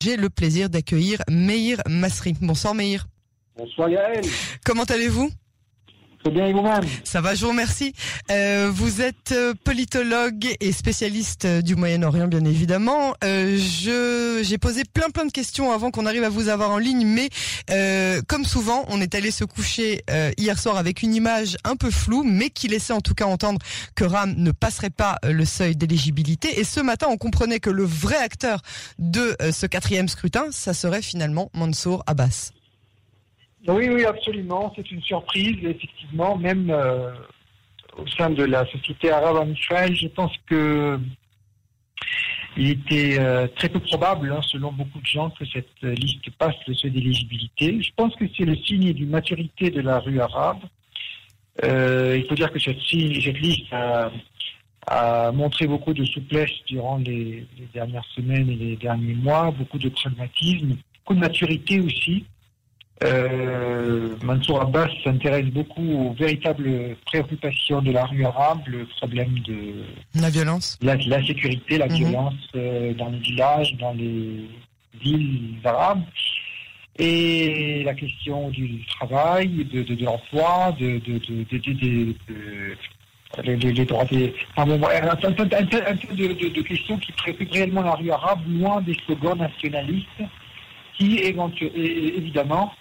J'ai le plaisir d'accueillir Meir Masri. Bonsoir Meir. Bonsoir Yael. Comment allez-vous? Très bien et Ça va, je vous remercie. Euh, vous êtes euh, politologue et spécialiste euh, du Moyen-Orient, bien évidemment. Euh, je j'ai posé plein plein de questions avant qu'on arrive à vous avoir en ligne, mais euh, comme souvent, on est allé se coucher euh, hier soir avec une image un peu floue, mais qui laissait en tout cas entendre que Ram ne passerait pas le seuil d'éligibilité. Et ce matin, on comprenait que le vrai acteur de ce quatrième scrutin, ça serait finalement Mansour Abbas. Oui, oui, absolument. C'est une surprise, effectivement, même euh, au sein de la société arabe en Israël. Je pense que il était euh, très peu probable, hein, selon beaucoup de gens, que cette euh, liste passe le seuil d'éligibilité. Je pense que c'est le signe d'une maturité de la rue arabe. il faut dire que cette, liste a, montré beaucoup de souplesse durant les dernières semaines et les derniers mois, beaucoup de pragmatisme, beaucoup de maturité aussi. Euh, Mansour Abbas s'intéresse beaucoup aux véritables préoccupations de la rue arabe, le problème de la violence, la, la sécurité, la Mhm. violence euh, dans les villages, dans les villes arabes, et la question du travail, de, de, de l'emploi, de, les, droits des... Un, peu, de, questions qui préoccupent réellement la rue arabe, loin des slogans nationalistes qui, éventu- é- évidemment,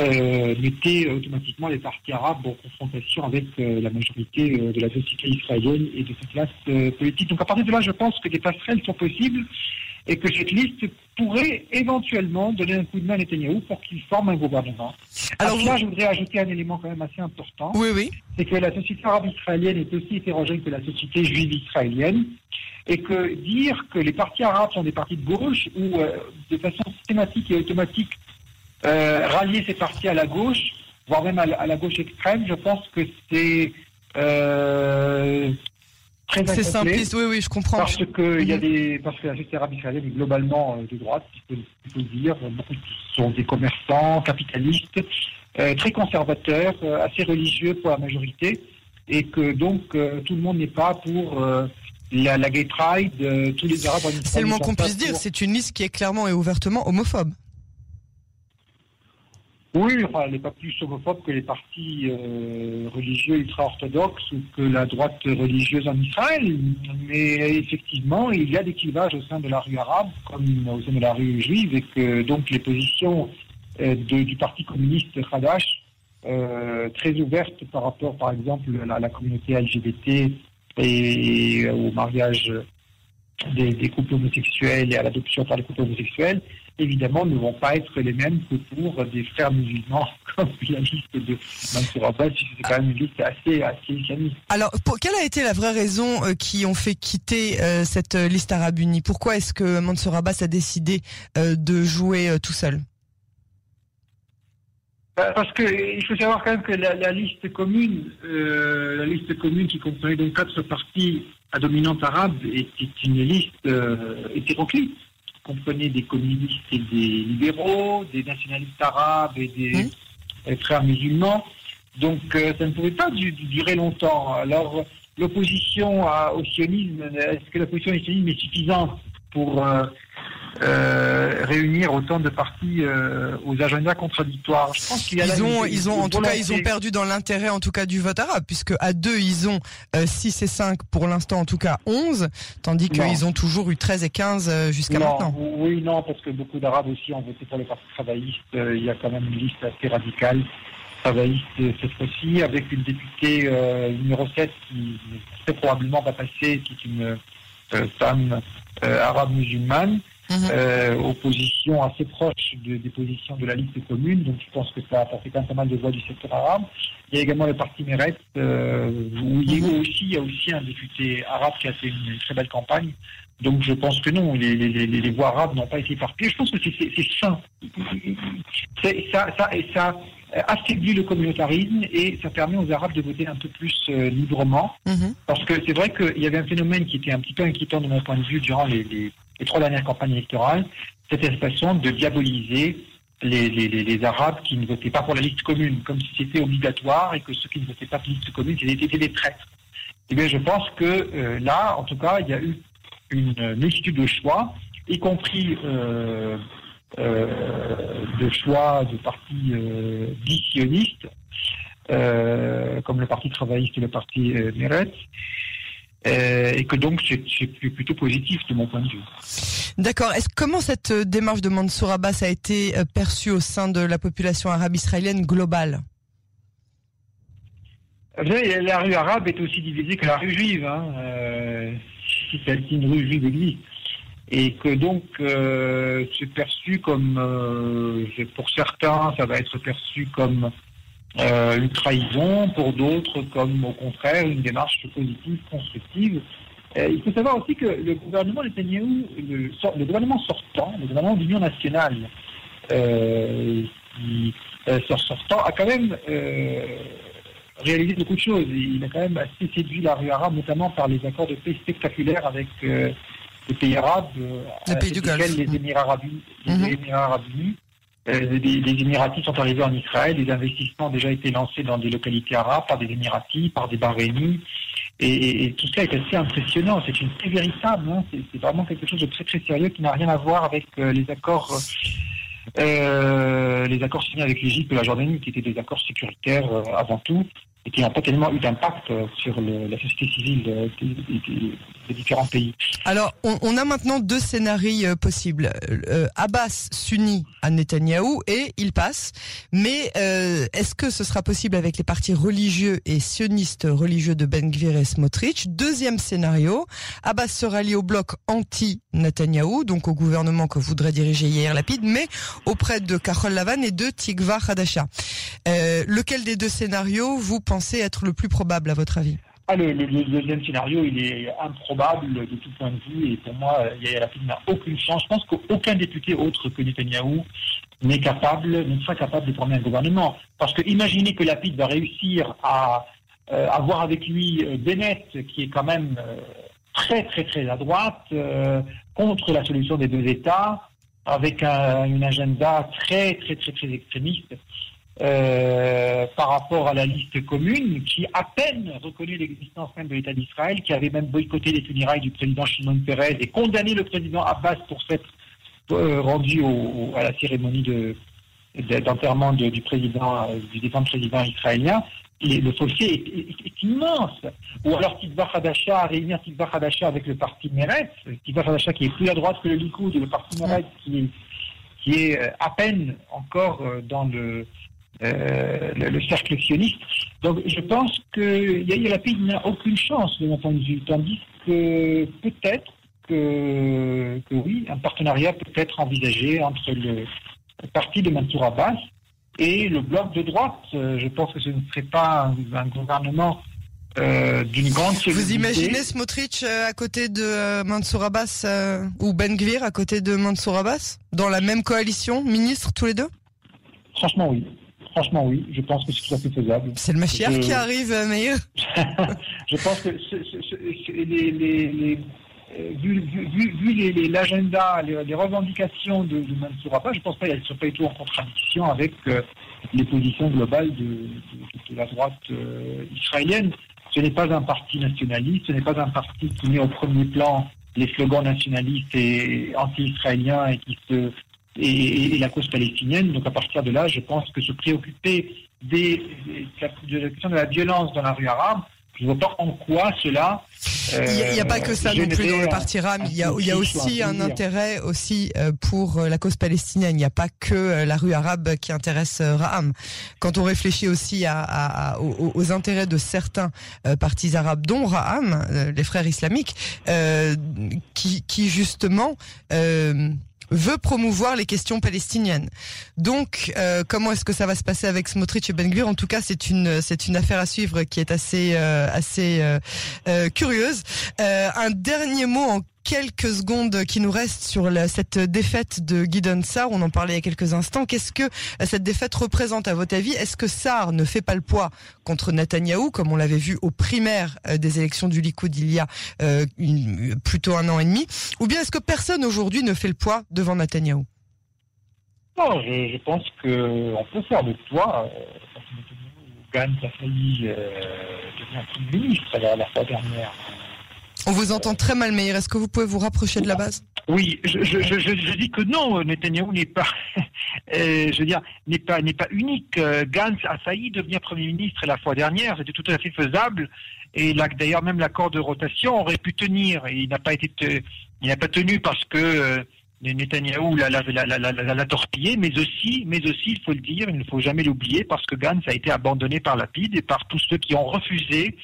euh, mettaient automatiquement les partis arabes en confrontation avec euh, la majorité euh, de la société israélienne et de sa classe euh, politique. Donc à partir de là, je pense que des passerelles sont possibles et que cette liste pourrait éventuellement donner un coup de main à Netanyahou pour qu'il forme un gouvernement. Alors, là, je voudrais ajouter un élément quand même assez important Oui, oui. c'est que la société arabe israélienne est aussi hétérogène que la société juive israélienne, et que dire que les partis arabes sont des partis de gauche ou euh, de façon systématique et automatique euh, rallier ces partis à la gauche, voire même à, la- à la gauche extrême, je pense que c'est euh, très C'est simpliste. Oui, oui, je comprends. Parce que il y a Mhm. des parce que la société israélienne est globalement euh, de droite, il faut, il faut dire. Beaucoup sont des commerçants, capitalistes, euh, très conservateurs, assez religieux pour la majorité, et que donc tout le monde n'est pas pour la, la gay pride. euh, tous les arabes C'est le moins qu'on puisse dire. pour- C'est une liste qui est clairement et ouvertement homophobe. Oui, elle n'est pas plus homophobe que les partis euh, religieux ultra-orthodoxes ou que la droite religieuse en Israël. Mais effectivement, il y a des clivages au sein de la rue arabe, comme au sein de la rue juive, et que donc les positions euh, du Parti communiste Hadash, euh, très ouvertes par rapport, par exemple, à la, communauté LGBT et au mariage des couples homosexuels et à l'adoption par les couples homosexuels, évidemment, ne vont pas être les mêmes que pour des frères musulmans, comme la liste de Mansour Abbas, c'est quand même une liste assez, assez islamiste. Alors, pour, quelle a été la vraie raison euh, qui ont fait quitter euh, cette liste arabe unie Pourquoi est-ce que Mansour Abbas a décidé euh, de jouer euh, tout seul? Euh, Parce que il faut savoir quand même que la, la liste commune, la liste commune qui comprenait donc quatre partis à dominante arabe était une liste hétéroclite. Comprenait des communistes et des libéraux, des nationalistes arabes et des euh, frères musulmans. Donc euh, ça ne pouvait pas du- du- durer longtemps. Alors l'opposition au sionisme, est-ce que l'opposition au sionisme est suffisante pour euh, euh, réunir autant de partis euh, aux agendas contradictoires Je pense qu'il y a là Ils ont, ils en tout cas, ils ont perdu dans l'intérêt, en tout cas, du vote arabe, puisque à deux, ils ont 6 et 5 pour l'instant, en tout cas 11, tandis qu'ils ont toujours eu 13 et 15 euh, jusqu'à maintenant. Oui, non, parce que beaucoup d'Arabes aussi ont voté pour le Parti travailliste. Euh, il y a quand même une liste assez radicale travailliste euh, cette fois-ci, avec une députée euh, numéro 7 qui très probablement va passer, qui est une euh, femme euh, arabe musulmane, Mhm. euh, opposition assez proche de- des positions de la liste commune. Donc je pense que ça a apporté quand même pas mal de voix du secteur arabe. Il y a également le parti Meret, euh, où il y a Mhm. aussi, il y a aussi un député arabe qui a fait une très belle campagne. Donc je pense que non, les, les, les, les voix arabes n'ont pas été éparpillées. Je pense que c'est- sain. Ça, ça, et ça affaiblit le communautarisme et ça permet aux Arabes de voter un peu plus euh, librement. Mhm. Parce que c'est vrai qu'il y avait un phénomène qui était un petit peu inquiétant de mon point de vue durant les, les- les trois dernières campagnes électorales, cette façon de diaboliser les, Arabes qui ne votaient pas pour la liste commune, comme si c'était obligatoire et que ceux qui ne votaient pas pour la liste commune, c'était étaient des traîtres. Eh bien, je pense que euh, là, en tout cas, il y a eu une multitude de choix y compris euh, de choix de partis sionistes, comme le Parti travailliste et le Parti Meretz. Et que donc c'est plutôt positif de mon point de vue. D'accord. Comment cette démarche de Mansour Abbas a été perçue au sein de la population arabe israélienne globale? La rue arabe est aussi divisée que la rue juive. Hein. Euh, c'est une rue juive existe. Et que donc, euh, c'est perçu comme, euh, pour certains, ça va être perçu comme euh, une trahison, pour d'autres, comme au contraire, une démarche positive, constructive. il faut savoir aussi que le gouvernement Netanyahu, le, le gouvernement sortant, le gouvernement d'Union nationale, qui, sortant, a quand même réalisé beaucoup de choses. Il a quand même assez séduit la rue arabe, notamment par les accords de paix spectaculaires avec euh, les pays arabes, euh, les pays du les Émirats arabes, les. Émirats arabes unis. Euh, les, Émiratis sont arrivés en Israël, les investissements ont déjà été lancés dans des localités arabes par des Émiratis, par des Bahreïnis, et, tout ça est assez impressionnant. C'est une très véritable, hein. c'est vraiment quelque chose de très très sérieux qui n'a rien à voir avec les accords. les accords signés avec l'Égypte et la Jordanie, qui étaient des accords sécuritaires avant tout, et qui n'a pas tellement eu d'impact euh, sur la société civile des, différents pays. Alors, on, a maintenant deux scénarios euh, possibles. Euh, Abbas s'unit à Netanyahou et il passe. Mais est-ce que ce sera possible avec les partis religieux et sionistes religieux de Ben Gvir et Smotrich? Deuxième scénario, Abbas se rallie au bloc anti-Netanyahou, donc au gouvernement que voudrait diriger Yair Lapid, mais auprès de Karol Lavan et de Tikva Hadasha. lequel des deux scénarios vous pensez être le plus probable à votre avis ah, le, deuxième scénario, il est improbable de tout point de vue et pour moi, Yair Lapid n'a aucune chance. Je pense qu'aucun député autre que Netanyahou n'est capable, ne sera capable de former un gouvernement. Parce que imaginez que Lapid va réussir à euh, avoir avec lui euh, Bennett, qui est quand même euh, très très très à droite, contre la solution des deux États, avec un, une agenda très très très très extrémiste. Euh, par rapport à la liste commune, qui à peine reconnu l'existence même de l'État d'Israël, qui avait même boycotté les funérailles du président Shimon Peres et condamné le président Abbas pour s'être euh, rendu à la cérémonie de, d'enterrement du président, euh, du défunt président israélien. le fossé est, immense. Ou alors Tikva Hadasha, réunir Tikva Hadasha avec le parti Meretz, Tikva Hadasha qui est plus à droite que le Likoud, et le parti Meretz qui qui est à peine encore dans le euh, le, cercle sioniste. Donc je pense que Yair Lapid n'a aucune chance de mon point de vue, tandis que peut-être que, que, oui, un partenariat peut être envisagé entre le, parti de Mansour Abbas et le bloc de droite. Euh, je pense que ce ne serait pas un, gouvernement euh, d'une grande Vous imaginez Smotrich à côté de Mansour Abbas ou Ben Gvir à côté de Mansour Abbas dans la même coalition, ministre tous les deux? Franchement, oui. Franchement, oui. Je pense que c'est tout à fait faisable. C'est le Machiav qui arrive, euh, Meir. je pense que les, les, euh, vu, l'agenda, les, revendications de, de Mansour Abbas, je pense pas qu'elles ne sont pas du tout en contradiction avec euh, les positions globales de, la droite israélienne. Ce n'est pas un parti nationaliste, ce n'est pas un parti qui met au premier plan les slogans nationalistes et anti-israéliens et qui se et, la cause palestinienne. Donc à partir de là, je pense que se préoccuper des, de la question de la violence dans la rue arabe, je ne vois pas en quoi cela. il n'y a, pas que ça non plus dans le parti RAM. Il y a, il y a aussi un intérêt aussi euh, pour euh, la cause palestinienne. Il n'y a pas que euh, la rue arabe qui intéresse Raham. Quand on réfléchit aussi à, à, aux, aux, intérêts de certains partis arabes, dont Raham, les frères islamiques, qui, qui justement veut promouvoir les questions palestiniennes. Donc, euh, comment est-ce que ça va se passer avec Smotrich et Ben Gvir En tout cas, c'est une c'est une affaire à suivre qui est assez euh, assez euh, curieuse. un dernier mot en quelques secondes qui nous restent sur cette défaite de Gideon Sar. On en parlait il y a quelques instants. Qu'est-ce que euh, cette défaite représente à votre avis? Est-ce que Sar ne fait pas le poids contre Netanyahou, comme on l'avait vu aux primaires euh, des élections du Likoud il y a euh, plutôt un an et demi? Ou bien est-ce que personne aujourd'hui ne fait le poids devant Netanyahou? Non, je, pense qu'on peut faire le poids. Gantz a failli devenir Premier ministre la fois dernière. On vous entend très mal, Meir. Est-ce que vous pouvez vous rapprocher de la base? Oui, je, dis que non, Netanyahou n'est pas, euh, je veux dire, n'est pas, n'est pas unique. Gantz a failli devenir Premier ministre la fois dernière, c'était tout à fait faisable. Et d'ailleurs, même l'accord de rotation aurait pu tenir. Il n'a pas été, il n'a pas tenu parce que euh, Netanyahou l'a, l'a, l'a, l'a, torpillé, mais aussi, mais aussi, il faut le dire, il ne faut jamais l'oublier, parce que Gantz a été abandonné par Lapide et par tous ceux qui ont refusé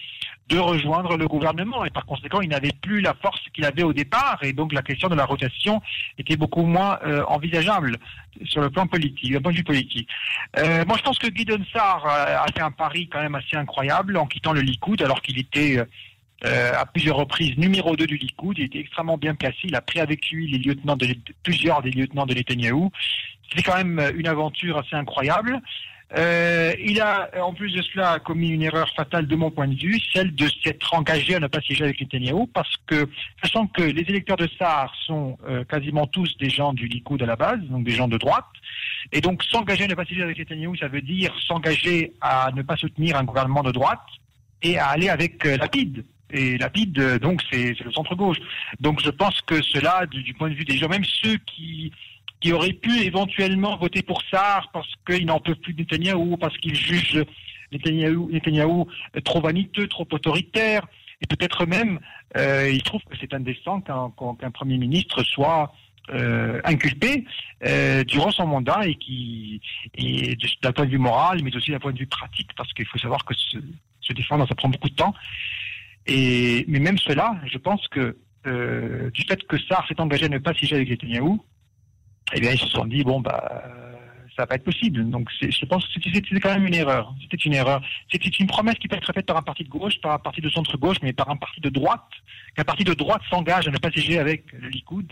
de rejoindre le gouvernement. Et par conséquent, il n'avait plus la force qu'il avait au départ. Et donc, la question de la rotation était beaucoup moins euh, envisageable sur le plan politique, le point de vue politique. Euh, moi, je pense que Guy Sarr a fait un pari quand même assez incroyable en quittant le Likoud, alors qu'il était euh, à plusieurs reprises numéro 2 du Likoud. Il était extrêmement bien placé. Il a pris avec lui les lieutenants de, plusieurs des lieutenants de Netanyahou. C'était quand même une aventure assez incroyable. Euh, il a, en plus de cela, commis une erreur fatale de mon point de vue, celle de s'être engagé à ne pas siéger avec Netanyahu, parce que, sachant que les électeurs de Sahar sont euh, quasiment tous des gens du Likoud à la base, donc des gens de droite, et donc s'engager à ne pas siéger avec Netanyahu, ça veut dire s'engager à ne pas soutenir un gouvernement de droite et à aller avec euh, Lapide. Et Lapide, euh, donc, c'est le centre-gauche. Donc je pense que cela, du, du point de vue des gens, même ceux qui qui auraient pu éventuellement voter pour Sarr parce qu'ils n'en peuvent plus de Netanyahou, parce qu'ils jugent Netanyahou, trop vaniteux, trop autoritaire, et peut-être même euh, ils trouvent que c'est indécent qu'un Premier ministre soit euh, inculpé euh, durant son mandat et qui, et d'un point de vue moral, mais aussi d'un point de vue pratique, parce qu'il faut savoir que se, défendre, ça prend beaucoup de temps. Mais même cela, je pense que euh, du fait que Sarr s'est engagé à ne pas siéger avec Netanyahou, eh bien, ils se sont dit, bon, bah, ça va pas être possible. Donc, je pense que c'était quand même une erreur. C'était une erreur. C'était une promesse qui peut être faite par un parti de gauche, par un parti de centre-gauche, mais par un parti de droite. Qu'un parti de droite s'engage à ne pas siéger avec le Likoud.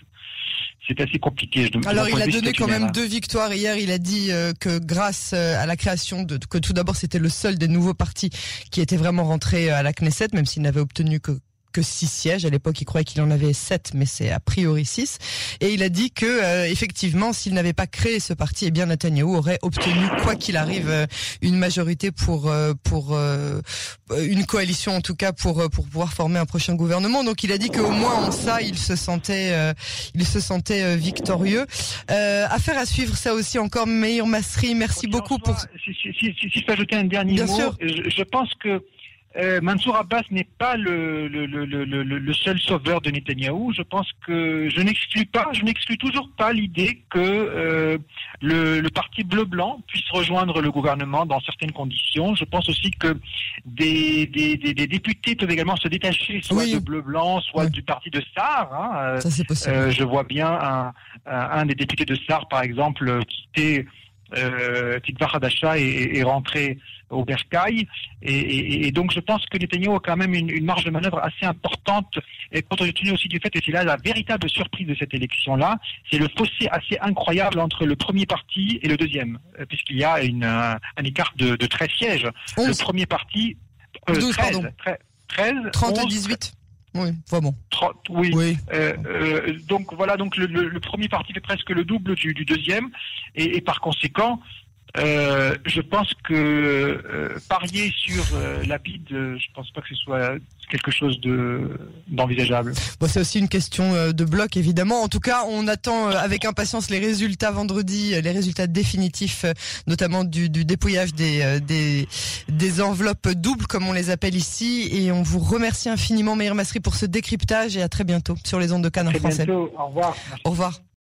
C'est assez compliqué. Alors, il a donné quand même deux victoires hier. Il a dit euh, que grâce euh, à la création de, que tout d'abord c'était le seul des nouveaux partis qui était vraiment rentré à la Knesset, même s'il n'avait obtenu que que six sièges. À l'époque, il croyait qu'il en avait sept, mais c'est a priori six. Et il a dit que euh, effectivement, s'il n'avait pas créé ce parti, eh bien Netanyahu aurait obtenu, quoi qu'il arrive, euh, une majorité pour euh, pour une coalition en tout cas pour pour pouvoir former un prochain gouvernement. Donc il a dit qu'au moins en ça, il se sentait il se sentait victorieux. affaire à suivre, ça aussi encore. Meir Masri, merci beaucoup pour. Si, si, si, si, je peux ajouter un dernier Bien mot, je pense que euh, Mansour Abbas n'est pas le, le, le, le, seul sauveur de Netanyahou. Je pense que je n'exclus pas, je n'exclus toujours pas l'idée que euh, le, parti bleu-blanc puisse rejoindre le gouvernement dans certaines conditions. Je pense aussi que des, des, des, députés peuvent également se détacher soit de bleu-blanc, soit du parti de Sar. Hein. Ça c'est possible. Euh, je vois bien un, un, des députés de Sar, par exemple, quitter euh, Tikva Hadasha est, est rentré au Bercail. Et, et, donc je pense que Netanyahu a quand même une, une marge de manœuvre assez importante. Et on est aussi du fait, et c'est là la véritable surprise de cette élection-là, c'est le fossé assez incroyable entre le premier parti et le deuxième, euh, puisqu'il y a une, un, écart de, de 13 sièges. Le premier parti... Euh, 12, 13, pardon. 13, 30 11, 18 oui, vraiment. Oui. oui. Euh, euh, donc voilà, donc le, le, le, premier parti fait presque le double du, du deuxième, et, et, par conséquent, euh, je pense que euh, parier sur euh, Lapide, euh, je pense pas que ce soit quelque chose de d'envisageable. Bon, c'est aussi une question de bloc évidemment. En tout cas, on attend avec impatience les résultats vendredi, les résultats définitifs, notamment du, du dépouillage des, des des enveloppes doubles comme on les appelle ici. Et on vous remercie infiniment, Meir Masri, pour ce décryptage et à très bientôt sur les ondes de Cannes en français. Bientôt. Au revoir. Au revoir.